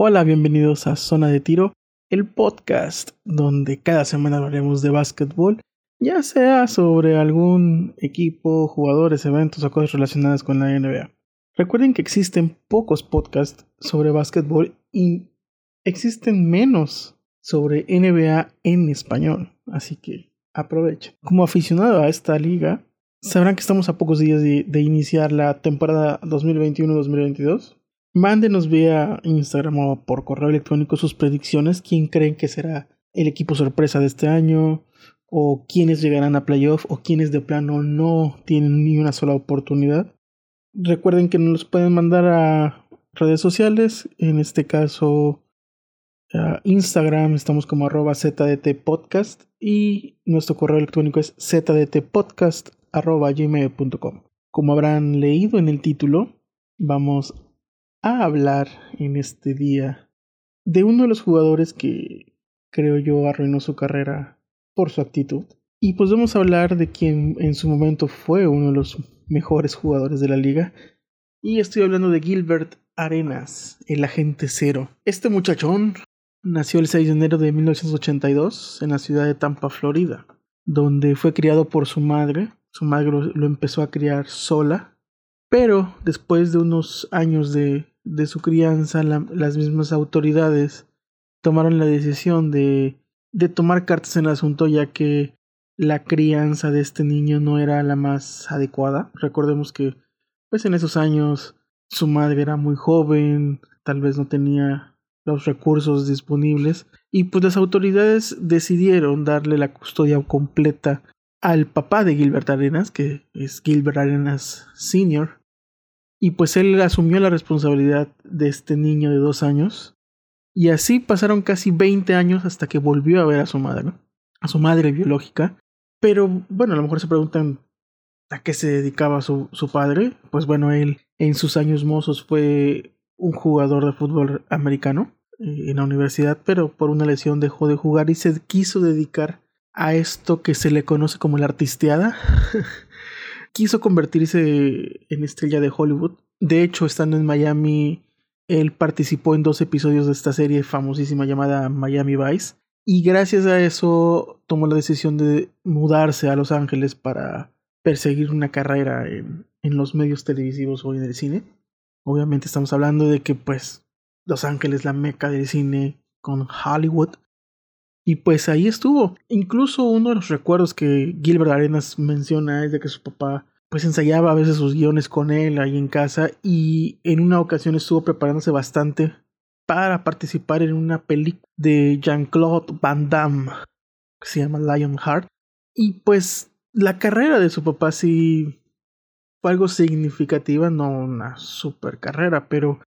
Hola, bienvenidos a Zona de Tiro, el podcast donde cada semana hablaremos de básquetbol, ya sea sobre algún equipo, jugadores, eventos o cosas relacionadas con la NBA. Recuerden que existen pocos podcasts sobre básquetbol y existen menos sobre NBA en español, así que aprovechen. Como aficionado a esta liga, sabrán que estamos a pocos días de, de iniciar la temporada 2021-2022 Mándenos vía Instagram o por correo electrónico sus predicciones, quién creen que será el equipo sorpresa de este año, o quiénes llegarán a playoff, o quiénes de plano no tienen ni una sola oportunidad. Recuerden que nos pueden mandar a redes sociales, en este caso a Instagram, estamos como arroba ZDT Podcast y nuestro correo electrónico es zdtpodcast arroba gmail.com. Como habrán leído en el título, vamos a hablar en este día de uno de los jugadores que creo yo arruinó su carrera por su actitud. Y pues vamos a hablar de quien en su momento fue uno de los mejores jugadores de la liga. Y estoy hablando de Gilbert Arenas, el agente cero. Este muchachón nació el 6 de enero de 1982 en la ciudad de Tampa, Florida, donde fue criado por su madre. Su madre lo empezó a criar sola pero después de unos años de, de su crianza, las mismas autoridades tomaron la decisión de, de tomar cartas en el asunto ya que la crianza de este niño no era la más adecuada. Recordemos que pues en esos años su madre era muy joven, tal vez no tenía los recursos disponibles y pues las autoridades decidieron darle la custodia completa al papá de Gilbert Arenas, que es Gilbert Arenas Sr., y pues él asumió la responsabilidad de este niño de dos años. Y así pasaron casi 20 años hasta que volvió a ver a su madre, a su madre biológica. Pero bueno, a lo mejor se preguntan a qué se dedicaba su, su padre. Pues bueno, él en sus años mozos fue un jugador de fútbol americano eh, en la universidad, pero por una lesión dejó de jugar y se quiso dedicar a esto que se le conoce como la artisteada. quiso convertirse en estrella de Hollywood. De hecho, estando en Miami, él participó en dos episodios de esta serie famosísima llamada Miami Vice. Y gracias a eso tomó la decisión de mudarse a Los Ángeles para perseguir una carrera en, los medios televisivos o en el cine. Obviamente estamos hablando de que pues Los Ángeles, la meca del cine con Hollywood. Y pues ahí estuvo. Incluso uno de los recuerdos que Gilbert Arenas menciona es de que su papá pues ensayaba a veces sus guiones con él ahí en casa y en una ocasión estuvo preparándose bastante para participar en una película de Jean-Claude Van Damme que se llama Lionheart. Y pues la carrera de su papá sí fue algo significativa, no una super carrera, pero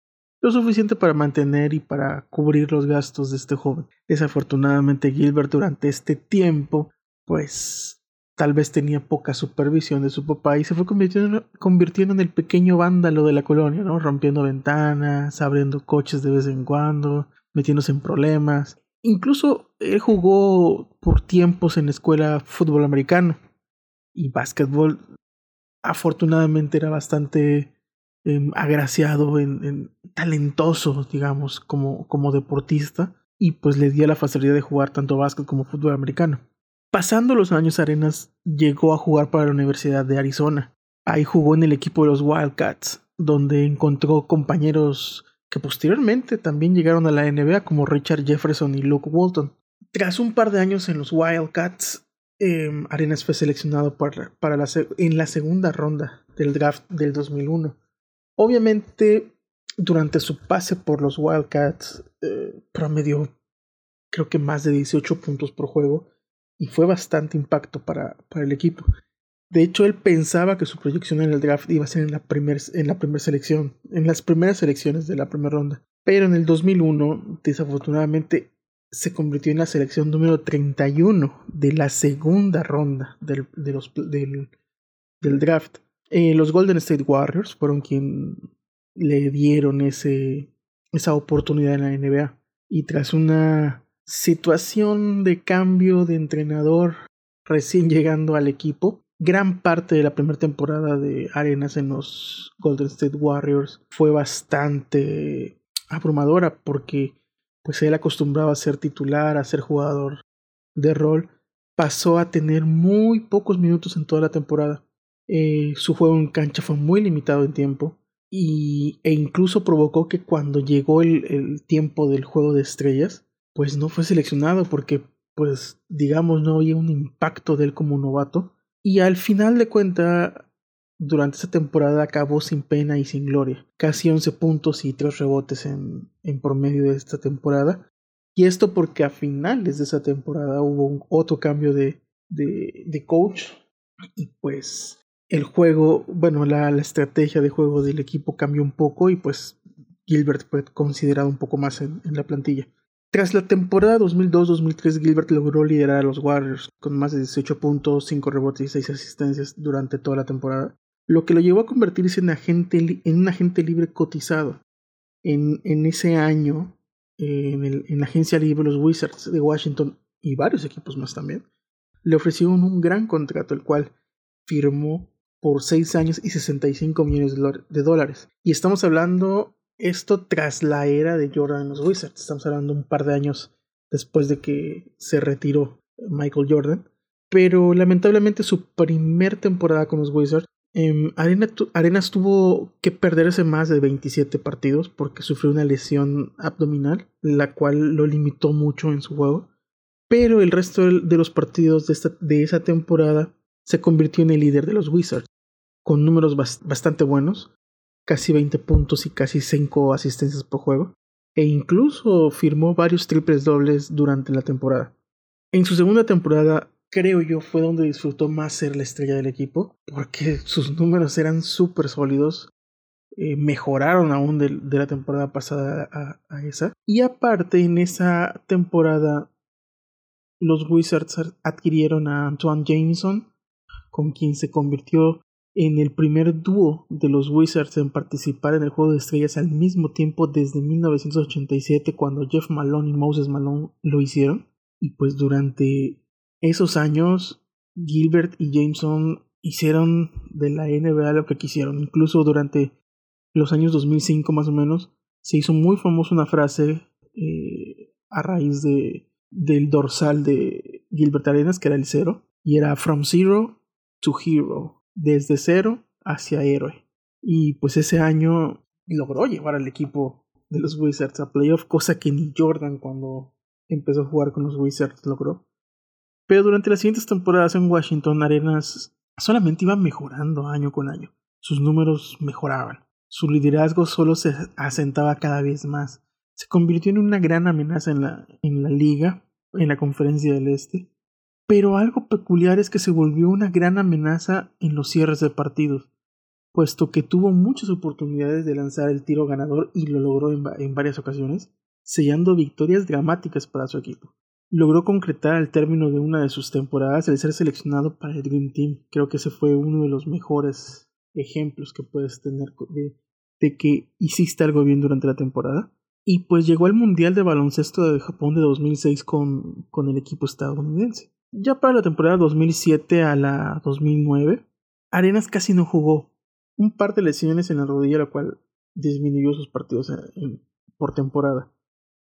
lo suficiente para mantener y para cubrir los gastos de este joven. Desafortunadamente Gilbert durante este tiempo pues tal vez tenía poca supervisión de su papá y se fue convirtiendo, en el pequeño vándalo de la colonia, ¿no? Rompiendo ventanas, abriendo coches de vez en cuando, metiéndose en problemas. Incluso él jugó por tiempos en la escuela fútbol americano y básquetbol. Afortunadamente era bastante Em, agraciado, en, talentoso, digamos, como, como deportista, y pues le dio la facilidad de jugar tanto básquet como fútbol americano. Pasando los años, Arenas llegó a jugar para la Universidad de Arizona. Ahí jugó en el equipo de los Wildcats, donde encontró compañeros que posteriormente también llegaron a la NBA como Richard Jefferson y Luke Walton. Tras un par de años en los Wildcats, em, Arenas fue seleccionado para, para la, en la segunda ronda del draft del 2001 Obviamente, durante su pase por los Wildcats, eh, promedió creo que más de 18 puntos por juego y fue bastante impacto para, para el equipo. De hecho, él pensaba que su proyección en el draft iba a ser en la primera selección, en las primeras selecciones de la primera ronda. Pero en el 2001, desafortunadamente, se convirtió en la selección número 31 de la segunda ronda del, del draft. Eh, los Golden State Warriors fueron quien le dieron ese, esa oportunidad en la NBA. Y tras una situación de cambio de entrenador recién llegando al equipo, gran parte de la primera temporada de Arenas en los Golden State Warriors fue bastante abrumadora porque pues él acostumbraba a ser titular, a ser jugador de rol, pasó a tener muy pocos minutos en toda la temporada. Eh, su juego en cancha fue muy limitado en tiempo y, e incluso provocó que cuando llegó el, el tiempo del juego de estrellas, pues no fue seleccionado porque pues digamos no había un impacto de él como novato. Y al final de cuenta durante esa temporada acabó sin pena y sin gloria, casi 11 puntos y 3 rebotes en, en promedio de esta temporada. Y esto porque a finales de esa temporada hubo otro cambio de, de, de, coach. Y pues el juego, bueno, la, la, estrategia de juego del equipo cambió un poco y pues Gilbert fue considerado un poco más en, en la plantilla. Tras la temporada 2002-2003, Gilbert logró liderar a los Warriors con más de 18 puntos, 5 rebotes y 6 asistencias durante toda la temporada lo que lo llevó a convertirse en, agente, en un agente libre cotizado. En, en ese año, en, el, en la agencia libre, los Wizards de Washington y varios equipos más también, le ofrecieron un gran contrato, el cual firmó por 6 años y 65 millones de dólares. Y estamos hablando esto tras la era de Jordan los Wizards. Estamos hablando un par de años después de que se retiró Michael Jordan. Pero lamentablemente su primer temporada con los Wizards eh, Arena Arenas tuvo que perderse más de 27 partidos porque sufrió una lesión abdominal, la cual lo limitó mucho en su juego. Pero el resto de los partidos de esa temporada se convirtió en el líder de los Wizards, con números bastante buenos, casi 20 puntos y casi 5 asistencias por juego, e incluso firmó varios triples dobles durante la temporada. En su segunda temporada creo yo, fue donde disfrutó más ser la estrella del equipo, porque sus números eran súper sólidos, eh, mejoraron aún de, de, la temporada pasada a, a, esa. Y aparte, en esa temporada, los Wizards adquirieron a Antoine Jameson, con quien se convirtió en el primer dúo de los Wizards en participar en el juego de estrellas al mismo tiempo desde 1987 cuando Jeff Malone y Moses Malone lo hicieron. Y pues durante esos años Gilbert y Jameson hicieron de la NBA lo que quisieron. Incluso durante los años 2005 más o menos se hizo muy famosa una frase eh, a raíz de, del dorsal de Gilbert Arenas que era el cero y era From Zero to Hero, desde cero hacia héroe. Y pues ese año logró llevar al equipo de los Wizards a playoff, cosa que ni Jordan cuando empezó a jugar con los Wizards logró. Pero durante las siguientes temporadas en Washington, Arenas solamente iba mejorando año con año. Sus números mejoraban. Su liderazgo solo se asentaba cada vez más. Se convirtió en una gran amenaza en la, en la liga, en la conferencia del Este. Pero algo peculiar es que se volvió una gran amenaza en los cierres de partidos, puesto que tuvo muchas oportunidades de lanzar el tiro ganador y lo logró en, varias ocasiones, sellando victorias dramáticas para su equipo logró concretar al término de una de sus temporadas el ser seleccionado para el Dream Team. Creo que ese fue uno de los mejores ejemplos que puedes tener de, de que hiciste algo bien durante la temporada. Y pues llegó al Mundial de Baloncesto de Japón de 2006 con, con el equipo estadounidense. Ya para la temporada 2007 a la 2009, Arenas casi no jugó. Un par de lesiones en la rodilla, lo cual disminuyó sus partidos por temporada.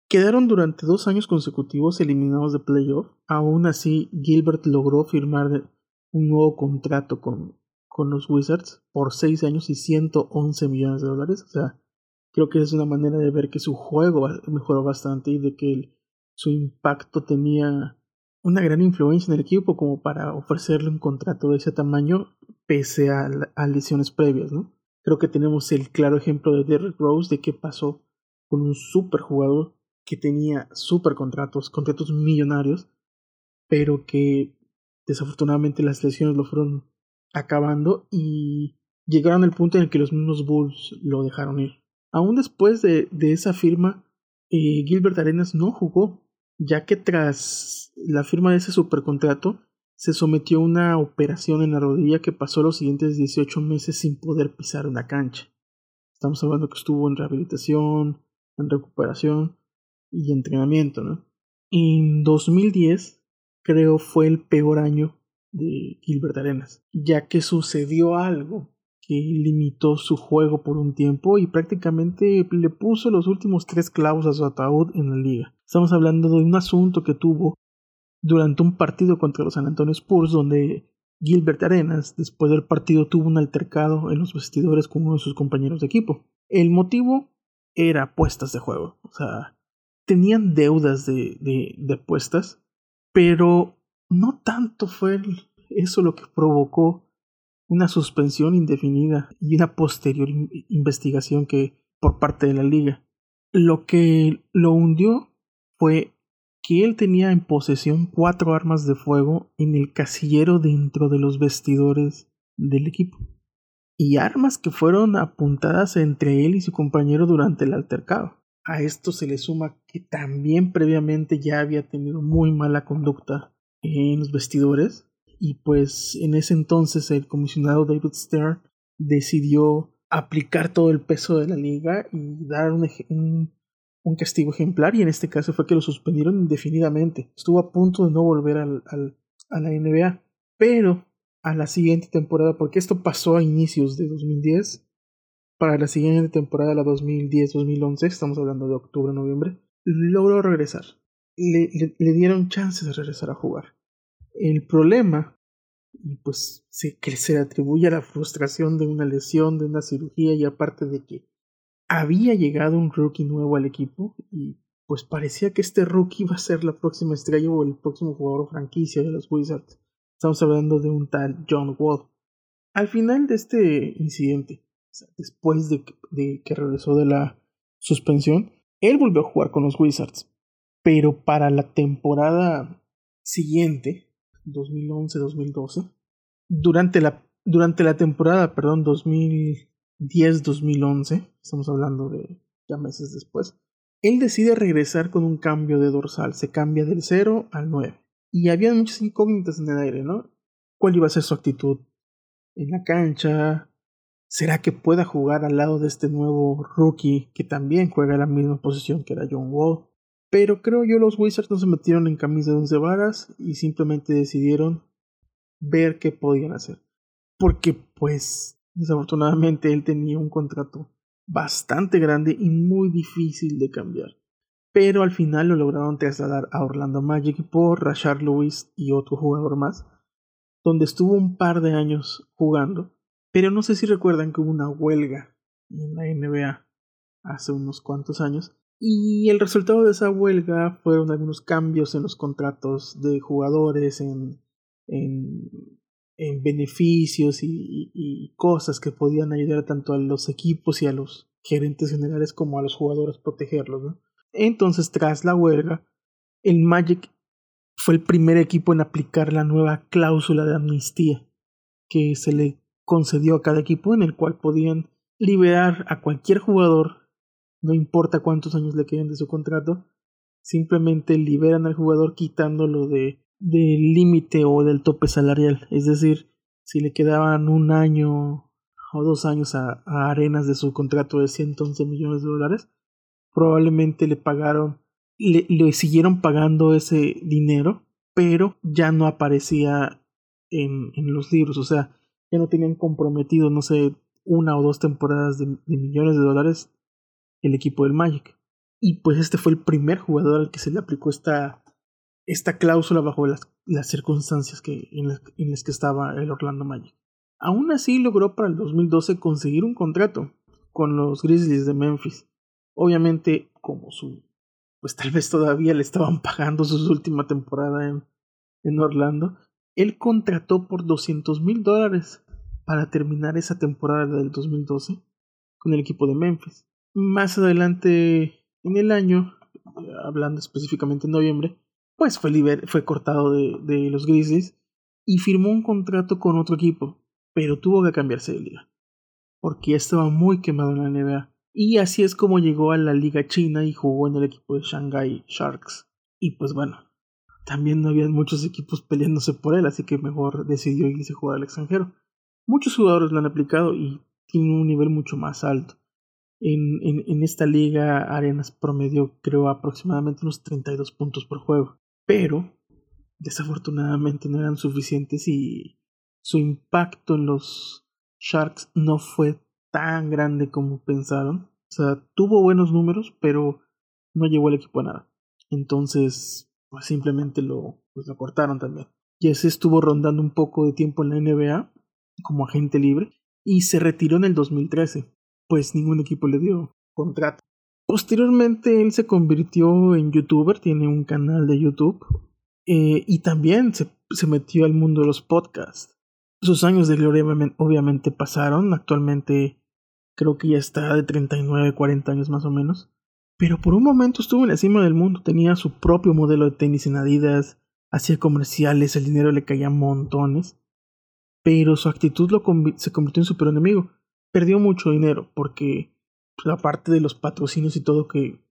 Quedaron durante dos años consecutivos eliminados de playoff. Aún así, Gilbert logró firmar un nuevo contrato con, con los Wizards por seis años y 111 millones de dólares. O sea, creo que es una manera de ver que su juego mejoró bastante y de que su impacto tenía una gran influencia en el equipo como para ofrecerle un contrato de ese tamaño pese a, a lesiones previas, ¿no? Creo que tenemos el claro ejemplo de Derrick Rose de qué pasó con un super jugador que tenía super contratos, contratos millonarios, pero que desafortunadamente las lesiones lo fueron acabando y llegaron al punto en el que los mismos Bulls lo dejaron ir. Aún después de, de esa firma, eh, Gilbert Arenas no jugó, ya que tras la firma de ese supercontrato se sometió a una operación en la rodilla que pasó los siguientes 18 meses sin poder pisar una cancha. Estamos hablando que estuvo en rehabilitación, en recuperación, y entrenamiento, ¿no? En 2010 creo fue el peor año de Gilbert Arenas, ya que sucedió algo que limitó su juego por un tiempo y prácticamente le puso los últimos tres clavos a su ataúd en la liga. Estamos hablando de un asunto que tuvo durante un partido contra los San Antonio Spurs donde Gilbert Arenas después del partido tuvo un altercado en los vestidores con uno de sus compañeros de equipo. El motivo era apuestas de juego, o sea, tenían deudas de, de, de apuestas, pero no tanto fue eso lo que provocó una suspensión indefinida y una posterior investigación que por parte de la liga. Lo que lo hundió fue que él tenía en posesión cuatro armas de fuego en el casillero dentro de los vestidores del equipo. Y armas que fueron apuntadas entre él y su compañero durante el altercado. A esto se le suma que también previamente ya había tenido muy mala conducta en los vestidores y pues en ese entonces el comisionado David Stern decidió aplicar todo el peso de la liga y dar un, un, castigo ejemplar y en este caso fue que lo suspendieron indefinidamente. Estuvo a punto de no volver al, al, a la NBA, pero a la siguiente temporada, porque esto pasó a inicios de 2010, para la siguiente temporada, la 2010-2011, estamos hablando de octubre-noviembre, logró regresar. Le, le, le dieron chance de regresar a jugar. El problema, y pues se, que se atribuye a la frustración de una lesión, de una cirugía, y aparte de que había llegado un rookie nuevo al equipo, y pues parecía que este rookie iba a ser la próxima estrella o el próximo jugador franquicia de los Wizards. Estamos hablando de un tal John Wall. Al final de este incidente, después de de que regresó de la suspensión, él volvió a jugar con los Wizards. Pero para la temporada siguiente, 2011-2012. Durante la, durante la temporada, perdón, 2010-2011, estamos hablando de ya meses después, él decide regresar con un cambio de dorsal, se cambia del 0 al 9. Y había muchas incógnitas en el aire, ¿no? ¿Cuál iba a ser su actitud en la cancha? ¿Será que pueda jugar al lado de este nuevo rookie que también juega la misma posición que era John Wall? Pero creo yo los Wizards no se metieron en camisa de once varas y simplemente decidieron ver qué podían hacer. Porque pues desafortunadamente él tenía un contrato bastante grande y muy difícil de cambiar. Pero al final lo lograron trasladar a Orlando Magic por Rashard Lewis y otro jugador más, donde estuvo un par de años jugando. Pero no sé si recuerdan que hubo una huelga en la NBA hace unos cuantos años y el resultado de esa huelga fueron algunos cambios en los contratos de jugadores, en, en, en beneficios y, y, cosas que podían ayudar tanto a los equipos y a los gerentes generales como a los jugadores protegerlos. ¿no? Entonces, tras la huelga, el Magic fue el primer equipo en aplicar la nueva cláusula de amnistía que se le concedió a cada equipo en el cual podían liberar a cualquier jugador no importa cuántos años le queden de su contrato, simplemente liberan al jugador quitándolo de del límite o del tope salarial, es decir, si le quedaban un año o dos años a, Arenas de su contrato de 111 millones de dólares, probablemente le pagaron, le, le siguieron pagando ese dinero, pero ya no aparecía en, en los libros, o sea, ya no tenían comprometido, no sé, una o dos temporadas de millones de dólares el equipo del Magic. Y pues este fue el primer jugador al que se le aplicó esta, esta cláusula bajo las, las circunstancias que, en, las, en las que estaba el Orlando Magic. Aún así logró para el 2012 conseguir un contrato con los Grizzlies de Memphis. Obviamente, como su. Pues tal vez todavía le estaban pagando su última temporada en, en Orlando. Él contrató por 200 mil dólares para terminar esa temporada del 2012 con el equipo de Memphis. Más adelante en el año, hablando específicamente en noviembre, pues fue, fue cortado de, de los Grizzlies y firmó un contrato con otro equipo, pero tuvo que cambiarse de liga, porque ya estaba muy quemado en la NBA. Y así es como llegó a la liga china y jugó en el equipo de Shanghai Sharks. Y pues bueno, también no había muchos equipos peleándose por él, así que mejor decidió irse a jugar al extranjero. Muchos jugadores lo han aplicado y tienen un nivel mucho más alto. En, en, en, esta liga Arenas promedió creo aproximadamente unos 32 puntos por juego. Pero desafortunadamente no eran suficientes y su impacto en los Sharks no fue tan grande como pensaron. O sea, tuvo buenos números, pero no llevó el equipo a nada. Entonces, pues simplemente lo, pues lo cortaron también. Jesse estuvo rondando un poco de tiempo en la NBA como agente libre y se retiró en el 2013, pues ningún equipo le dio contrato. Posteriormente él se convirtió en youtuber, tiene un canal de YouTube eh, y también se, se, metió al mundo de los podcasts. Sus años de gloria obviamente pasaron, actualmente creo que ya está de 39, 40 años más o menos. Pero por un momento estuvo en la cima del mundo, tenía su propio modelo de tenis en Adidas, hacía comerciales, el dinero le caía montones. Pero su actitud lo se convirtió en super enemigo. Perdió mucho dinero porque, pues, aparte de los patrocinios y todo que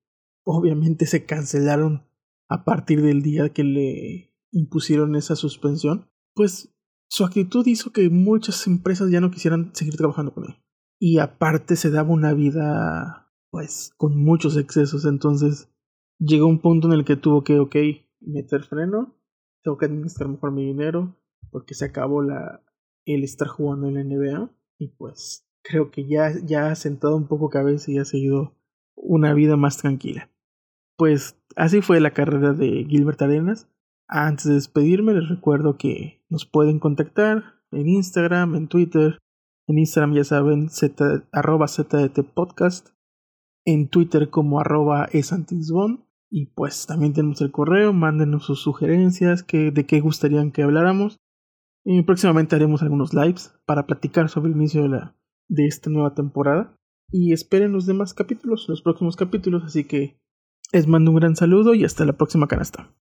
obviamente se cancelaron a partir del día que le impusieron esa suspensión, pues su actitud hizo que muchas empresas ya no quisieran seguir trabajando con él. Y aparte se daba una vida pues con muchos excesos. Entonces llegó un punto en el que tuvo que, ok, meter freno, tengo que administrar mejor mi dinero, porque se acabó la, el estar jugando en la NBA. Y pues creo que ya, ya ha sentado un poco cabeza y ha seguido una vida más tranquila. Pues así fue la carrera de Gilbert Arenas. Antes de despedirme, les recuerdo que nos pueden contactar en Instagram, en Twitter. En Instagram ya saben, z, arroba ZDT Podcast en Twitter como arroba esantisbon. Y pues también tenemos el correo, mándenos sus sugerencias, que, de qué gustarían que habláramos. Y próximamente haremos algunos lives para platicar sobre el inicio de, la, de esta nueva temporada. Y esperen los demás capítulos, los próximos capítulos. Así que les mando un gran saludo y hasta la próxima canasta.